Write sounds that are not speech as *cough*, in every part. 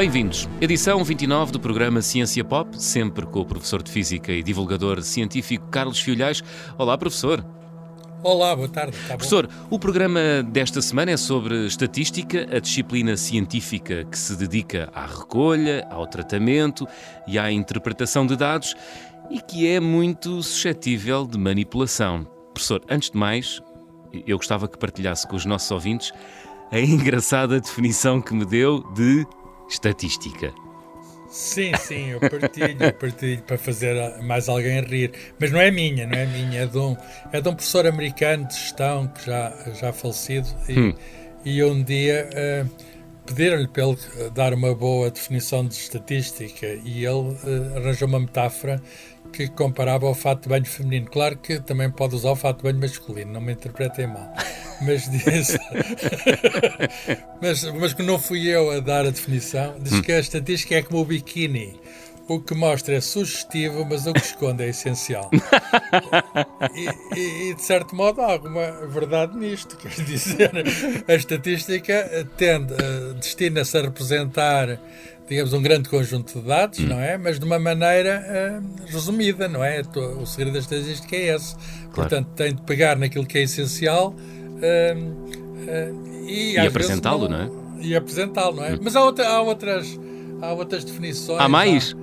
Bem-vindos. Edição 29 do programa Ciência Pop, sempre com o professor de Física e divulgador científico Carlos Fiolhais. Olá, professor. Olá, boa tarde. Tá professor, o programa desta semana é sobre estatística, a disciplina científica que se dedica à recolha, ao tratamento e à interpretação de dados e que é muito suscetível de manipulação. Professor, antes de mais, eu gostava que partilhasse com os nossos ouvintes a *laughs* engraçada definição que me deu de estatística. Sim, sim, eu partilho, eu partilho para fazer mais alguém rir. Mas não é minha, não é minha, é de um, é de um professor americano de gestão que já, já falecido. E, hum. e um dia uh, pediram-lhe para ele dar uma boa definição de estatística e ele uh, arranjou uma metáfora que comparava ao fato de banho feminino. Claro que também pode usar o fato de banho masculino, não me interpretem mal. Mas diz. *laughs* mas, mas que não fui eu a dar a definição, diz hum. que a estatística é como o biquíni. O que mostra é sugestivo, mas o que esconde é essencial. e, e, e, de certo modo, há alguma verdade nisto. Quer dizer, a estatística tende, uh, destina-se a representar digamos, um grande conjunto de dados, hum. não é? Mas de uma maneira uh, resumida, não é? O segredo da estatística é esse. Claro. Portanto, tem de pegar naquilo que é essencial uh, e, e apresentá-lo, não, não, é? E apresentá-lo, não é? Hum. Mas há, outra, há, outras, há outras definições. Há mais?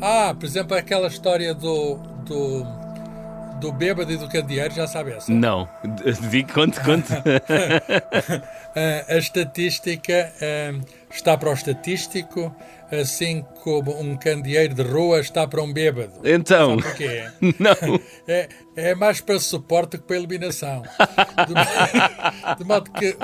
Há, ah, por exemplo, aquela história do, do, do bêbado e do candeeiro, já sabe essa? Não. *laughs* Conte, conte. *laughs* a estatística está para o estatístico, assim como um candeeiro de rua está para um bêbado. Então. Sabe porquê? *laughs* Não. É, é mais para suporte que para eliminação. De, *laughs* de modo que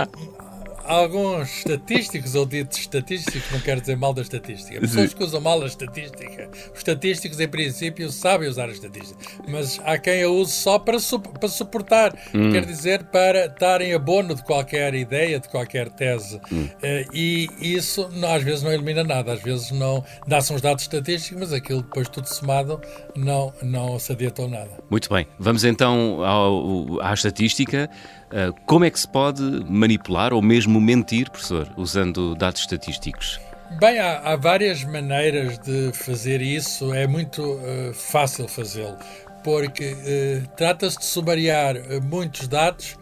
alguns estatísticos, ou ditos estatísticos, não quero dizer mal da estatística, pessoas que usam mal a estatística. Os estatísticos, em princípio, sabem usar a estatística, mas há quem a use só para, su para suportar, hum. quer dizer, para estar em abono de qualquer ideia, de qualquer tese. Hum. Uh, e isso, não, às vezes, não elimina nada, às vezes não dá-se uns dados estatísticos, mas aquilo depois tudo somado não, não se adiantou nada. Muito bem, vamos então ao, à estatística. Uh, como é que se pode manipular ou mesmo mentir, professor, usando dados estatísticos? Bem, há, há várias maneiras de fazer isso, é muito uh, fácil fazê-lo, porque uh, trata-se de sumariar muitos dados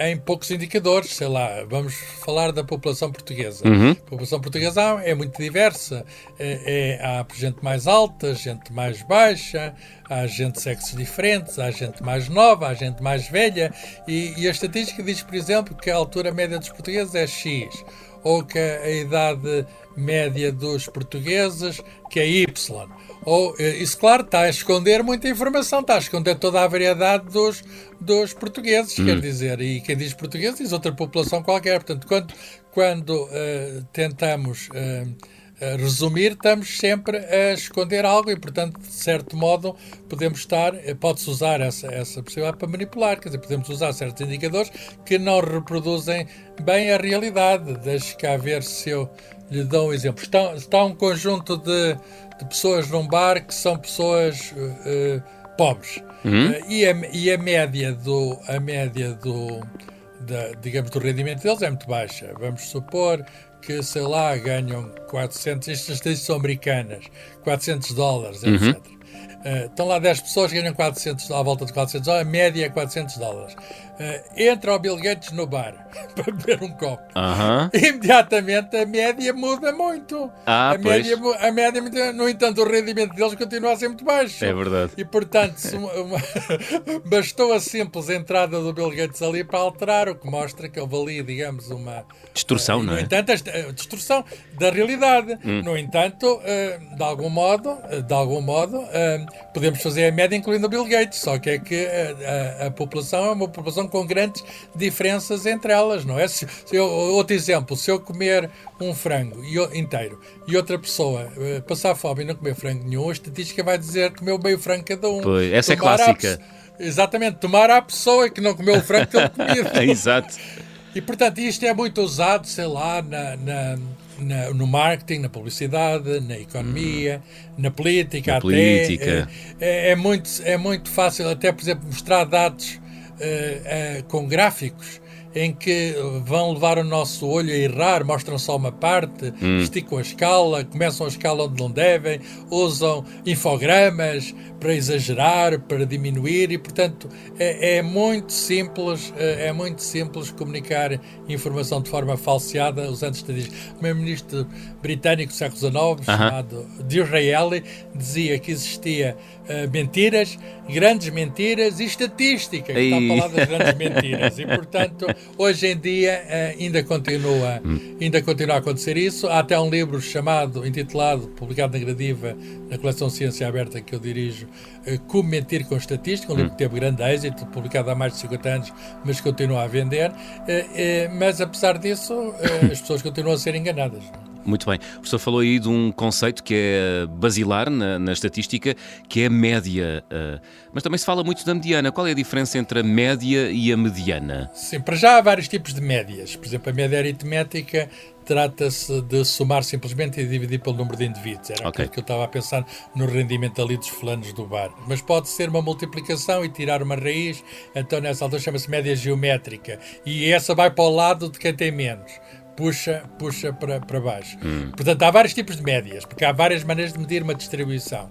em poucos indicadores, sei lá, vamos falar da população portuguesa. Uhum. A população portuguesa é muito diversa. É, é, há gente mais alta, gente mais baixa, há gente de sexos diferentes, há gente mais nova, há gente mais velha. E, e a estatística diz, por exemplo, que a altura média dos portugueses é X, ou que a, idade média dos portugueses que é Y ou, eh, isso, claro, está a esconder muita informação, está a esconder toda a variedade dos, dos portugueses, hum. quer dizer, e quem diz português diz outra população qualquer. Portanto, quando, quando uh, tentamos uh, resumir, estamos sempre a esconder algo e, portanto, de certo modo, podemos estar, pode-se usar essa, essa possibilidade para manipular, quer dizer, podemos usar certos indicadores que não reproduzem bem a realidade. Deixe cá ver se eu lhe dou um exemplo. Está, está um conjunto de de pessoas num bar que são pessoas uh, pobres. Uhum. Uh, e, a, e a média do, a média do, da, digamos, do rendimento deles é muito baixa. Vamos supor que, sei lá, ganham 400, estas são americanas, 400 dólares, etc. Uhum. Uh, estão lá 10 pessoas que ganham 400, à volta de 400 dólares, a média é 400 dólares. Uh, entra o Bill Gates no bar *laughs* para beber um copo. Uh -huh. Imediatamente a média muda muito. Ah, a, média, a média, no entanto, o rendimento deles continua a ser muito baixo. É verdade. E portanto, uma, uma, *laughs* bastou a simples entrada do Bill Gates ali para alterar, o que mostra que houve ali, digamos, uma distorção, uh, não é? No entanto, a distorção da realidade. Hum. No entanto, de algum modo, de algum modo podemos fazer a média incluindo o Bill Gates, só que é que a, eh, a, a população é uma população com grandes diferenças entre elas, não é? Se, se eu, outro exemplo, se eu comer um frango inteiro e outra pessoa uh, passar fome e não comer frango nenhum, a estatística vai dizer que comeu meio frango cada um. Pois, essa é tomar é clássica. Exatamente, tomar a pessoa que não comeu o frango que ele comia. *laughs* Exato. E portanto, isto é muito usado, sei lá, na, na na, no marketing, na publicidade, na economia, hum. na política na até. Política. É, é, é, muito, é muito fácil, até, por exemplo, mostrar dados com gráficos em que vão levar o nosso olho a errar, mostram só uma parte, hum. esticam a escala, começam a escala onde não devem, usam infogramas para exagerar, para diminuir e, portanto, é, é muito simples, é, é muito simples comunicar informação de forma falseada usando estatísticas. O primeiro-ministro britânico do século XIX, uh -huh. chamado Disraeli, dizia que existia uh, mentiras, grandes mentiras e estatística, que está a falar das grandes mentiras. E, portanto, *laughs* hoje em dia uh, ainda, continua, hum. ainda continua a acontecer isso. Há até um livro chamado, intitulado, publicado na Gradiva, na coleção Ciência Aberta que eu dirijo, uh, Como Mentir com Estatística, um livro hum. que teve grande êxito, publicado há mais de 50 anos, mas continua a vender. mas, apesar disso, *laughs* as pessoas continuam a ser enganadas. Muito bem. O professor falou aí de um conceito que é basilar na, na estatística, que é a média. Uh, mas também se fala muito da mediana. Qual é a diferença entre a média e a mediana? Sim, para já há vários tipos de médias. Por exemplo, a média aritmética trata-se de somar simplesmente e dividir pelo número de indivíduos. Era okay. aquilo que eu estava a pensar no rendimento ali dos fulanos do bar. Mas pode ser uma multiplicação e tirar uma raiz, então nessa altura chama-se média geométrica. E essa vai para o lado de quem tem menos puxa, puxa para, para baixo. Hum. Portanto, há vários tipos de médias, porque há várias maneiras de medir uma distribuição.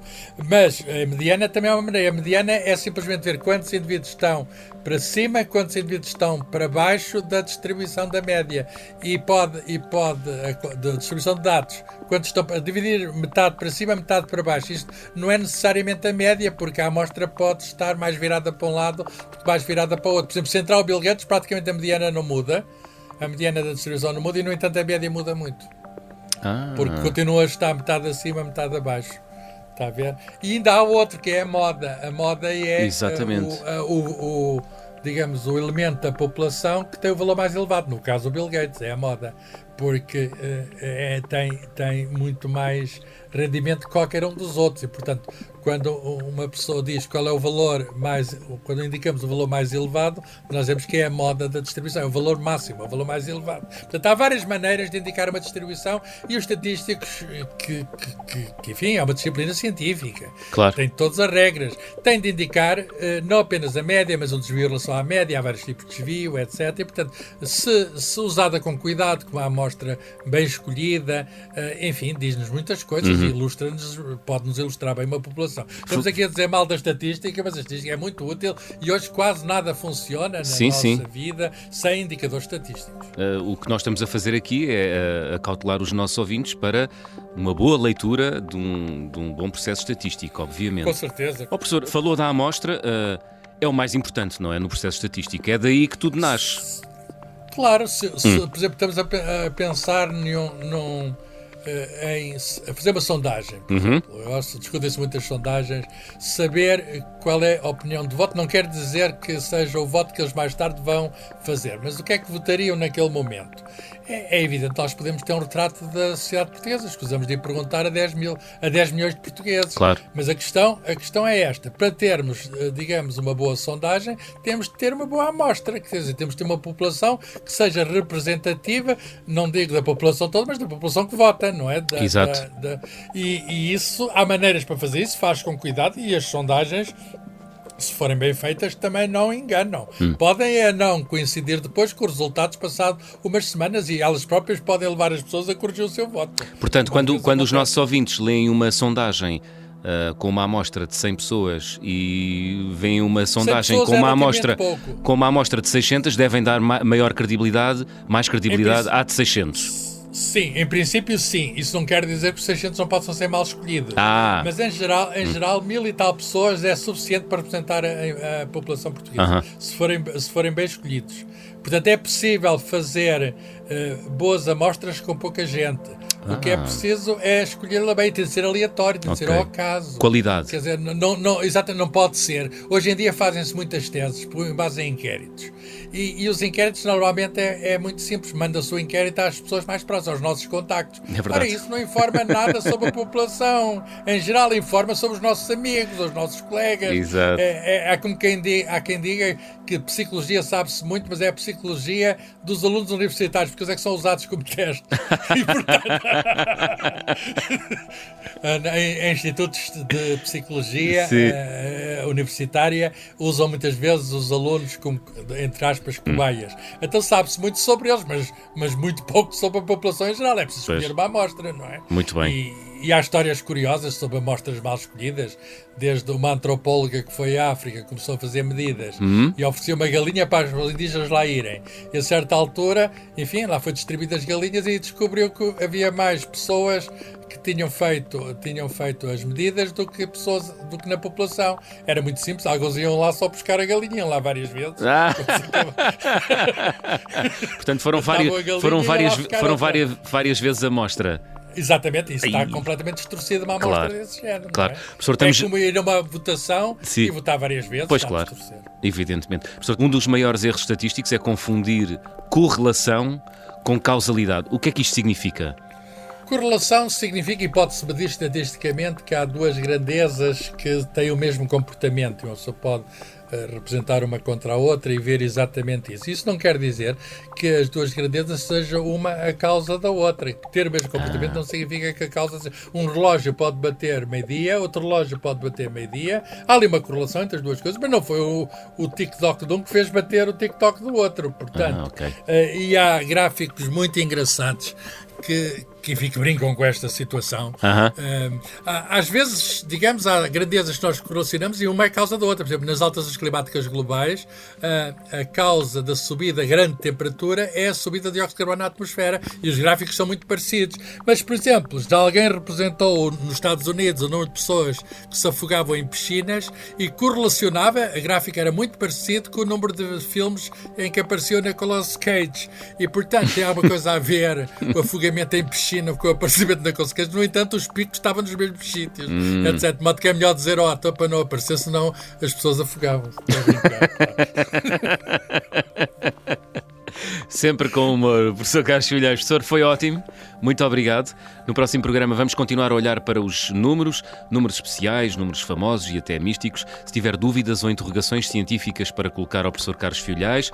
Mas a mediana também é uma maneira. A mediana é simplesmente ver quantos indivíduos estão para cima, quantos indivíduos estão para baixo da distribuição da média. E pode, e pode da distribuição de dados, quantos estão a dividir metade para cima, metade para baixo. Isto não é necessariamente a média, porque a amostra pode estar mais virada para um lado do que mais virada para o outro. Por exemplo, Central Bill Gates, praticamente a mediana não muda a mediana da distribuição não muda e, no entanto, a média muda muito. Ah. Porque continua a estar metade acima, metade abaixo. Está a ver? E ainda há outro que é a moda. A moda é Exatamente. Uh, o, o, o, digamos, o elemento da população que tem o valor mais elevado. No caso, o Bill Gates, é a moda. Porque é, tem, tem muito mais rendimento que qualquer um dos outros. E, portanto, quando uma pessoa diz qual é o valor mais, quando indicamos o valor mais elevado, nós vemos que é a moda da distribuição, é o valor máximo, é o valor mais elevado. Portanto, há várias maneiras de indicar uma distribuição e os estatísticos, que, que, que, que enfim, é uma disciplina científica, claro. tem todas as regras, tem de indicar eh, não apenas a média, mas um desvio em relação à média, há vários tipos de desvio, etc. E, portanto, se, se usada com cuidado, com uma amostra bem escolhida, eh, enfim, diz-nos muitas coisas uhum. E ilustra-nos, pode-nos ilustrar bem uma população. Estamos aqui a dizer mal da estatística, mas a estatística é muito útil e hoje quase nada funciona na sim, nossa sim. vida sem indicadores estatísticos. Uh, o que nós estamos a fazer aqui é uh, acautelar os nossos ouvintes para uma boa leitura de um, de um bom processo estatístico, obviamente. Com certeza. O professor falou da amostra, uh, é o mais importante, não é? No processo estatístico. É daí que tudo nasce. Claro, se, se hum. por exemplo, estamos a, a pensar num, num em fazer uma sondagem. Uhum. Discutem-se muitas sondagens. Saber qual é a opinião de voto não quer dizer que seja o voto que eles mais tarde vão fazer, mas o que é que votariam naquele momento? É, é evidente, nós podemos ter um retrato da sociedade portuguesa, escusamos de ir perguntar a 10, mil, a 10 milhões de portugueses. Claro. Mas a questão, a questão é esta: para termos, eh, digamos, uma boa sondagem, temos de ter uma boa amostra, quer dizer, temos de ter uma população que seja representativa, não digo da população toda, mas da população que vota, não é? Da, Exato. Da, da, e, e isso, há maneiras para fazer isso, faz com cuidado e as sondagens se forem bem feitas, também não enganam. Hum. Podem é não coincidir depois com os resultados passados umas semanas e elas próprias podem levar as pessoas a corrigir o seu voto. Portanto, quando, quando os nossos ouvintes leem uma sondagem Uh, com uma amostra de 100 pessoas e vem uma sondagem com uma, é amostra, com uma amostra de 600, devem dar ma maior credibilidade, mais credibilidade à de 600. Sim, em princípio sim. Isso não quer dizer que os 600 não possam ser mal escolhidos. Ah. Mas em geral, em geral, mil e tal pessoas é suficiente para representar a, a população portuguesa, uh -huh. se, forem, se forem bem escolhidos. Portanto, é possível fazer uh, boas amostras com pouca gente. Ah. O que é ah. preciso é escolher-la bem, tem de ser aleatório, tem de okay. ser ao acaso. Qualidade. Quer dizer, não, não, exatamente, não pode ser. Hoje em dia fazem-se muitas teses por base em inquéritos. E, e os inquéritos normalmente é, é muito simples. Manda-se o inquérito às pessoas mais próximas, aos nossos contactos. É verdade. Ora, isso não informa nada sobre a população. Em geral, informa sobre os nossos amigos, os nossos colegas. Exato. É, é, há, como quem diga, há quem diga que psicologia sabe-se muito, mas é a psicologia dos alunos universitários, porque eles é que são usados como *laughs* teste. E, portanto, institutos de psicologia, uh, universitária usam muitas vezes os alunos como, entre aspas, cobaias. Hum. Então sabe-se muito sobre eles, mas, mas muito pouco sobre a população em geral. É preciso escolher uma amostra, não é? Muito bem. E, e há histórias curiosas sobre amostras mal escolhidas, desde uma antropóloga que foi à África, começou a fazer medidas uhum. e ofereceu uma galinha para os indígenas lá irem. E a certa altura, enfim, lá foi distribuída as galinhas e descobriu que havia mais pessoas que tinham feito, tinham feito as medidas do que pessoas do que na população. Era muito simples, alguns iam lá só buscar a galinha, lá várias vezes. Ah. *laughs* Portanto, foram várias, foram várias, foram várias, várias vezes a mostra. Exatamente, isso está completamente distorcido uma amostra claro, desse género. Claro. É? Professor, estamos... é como ir a uma votação Sim. e votar várias vezes. Pois claro, evidentemente. Professor, um dos maiores erros estatísticos é confundir correlação com causalidade. O que é que isto significa? Correlação significa, e pode-se medir estatisticamente, que há duas grandezas que têm o mesmo comportamento. Uma pessoa pode representar uma contra a outra e ver exatamente isso. Isso não quer dizer que as duas grandezas sejam uma a causa da outra. Ter o mesmo comportamento ah. não significa que a causa seja. Um relógio pode bater meio-dia, outro relógio pode bater meio-dia. Há ali uma correlação entre as duas coisas, mas não foi o, o TikTok de um que fez bater o TikTok do outro. Portanto, ah, okay. uh, e há gráficos muito engraçados que, que, enfim, que brincam com esta situação. Uh, às vezes, digamos, há grandezas que nós relacionamos e uma é causa da outra. Por exemplo, nas altas climáticas globais, uh, a causa da subida grande temperatura é a subida de dióxido de carbono na atmosfera e os gráficos são muito parecidos. Mas, por exemplo, já alguém representou nos Estados Unidos o número de pessoas que se afogavam em piscinas e correlacionava, a gráfica era muito parecido com o número de filmes em que apareceu Nicolas Cage. E, portanto, tem alguma coisa a ver com o afogamento em piscinas China com o aparecimento da consequência. No entanto, os picos estavam nos mesmos sítios, hum. etc. Modo que é melhor dizer, ó, oh, para não aparecer, senão as pessoas afogavam-se. *laughs* Sempre com humor. Professor Carlos Filhais, professor, foi ótimo. Muito obrigado. No próximo programa vamos continuar a olhar para os números, números especiais, números famosos e até místicos. Se tiver dúvidas ou interrogações científicas para colocar ao professor Carlos Filhais,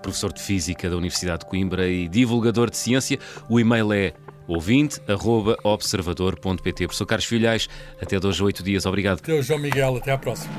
professor de Física da Universidade de Coimbra e divulgador de ciência, o e-mail é ouvinte.observador.pt. Professor Carlos Filhais, até dois oito dias. Obrigado. Deus, João Miguel. Até à próxima.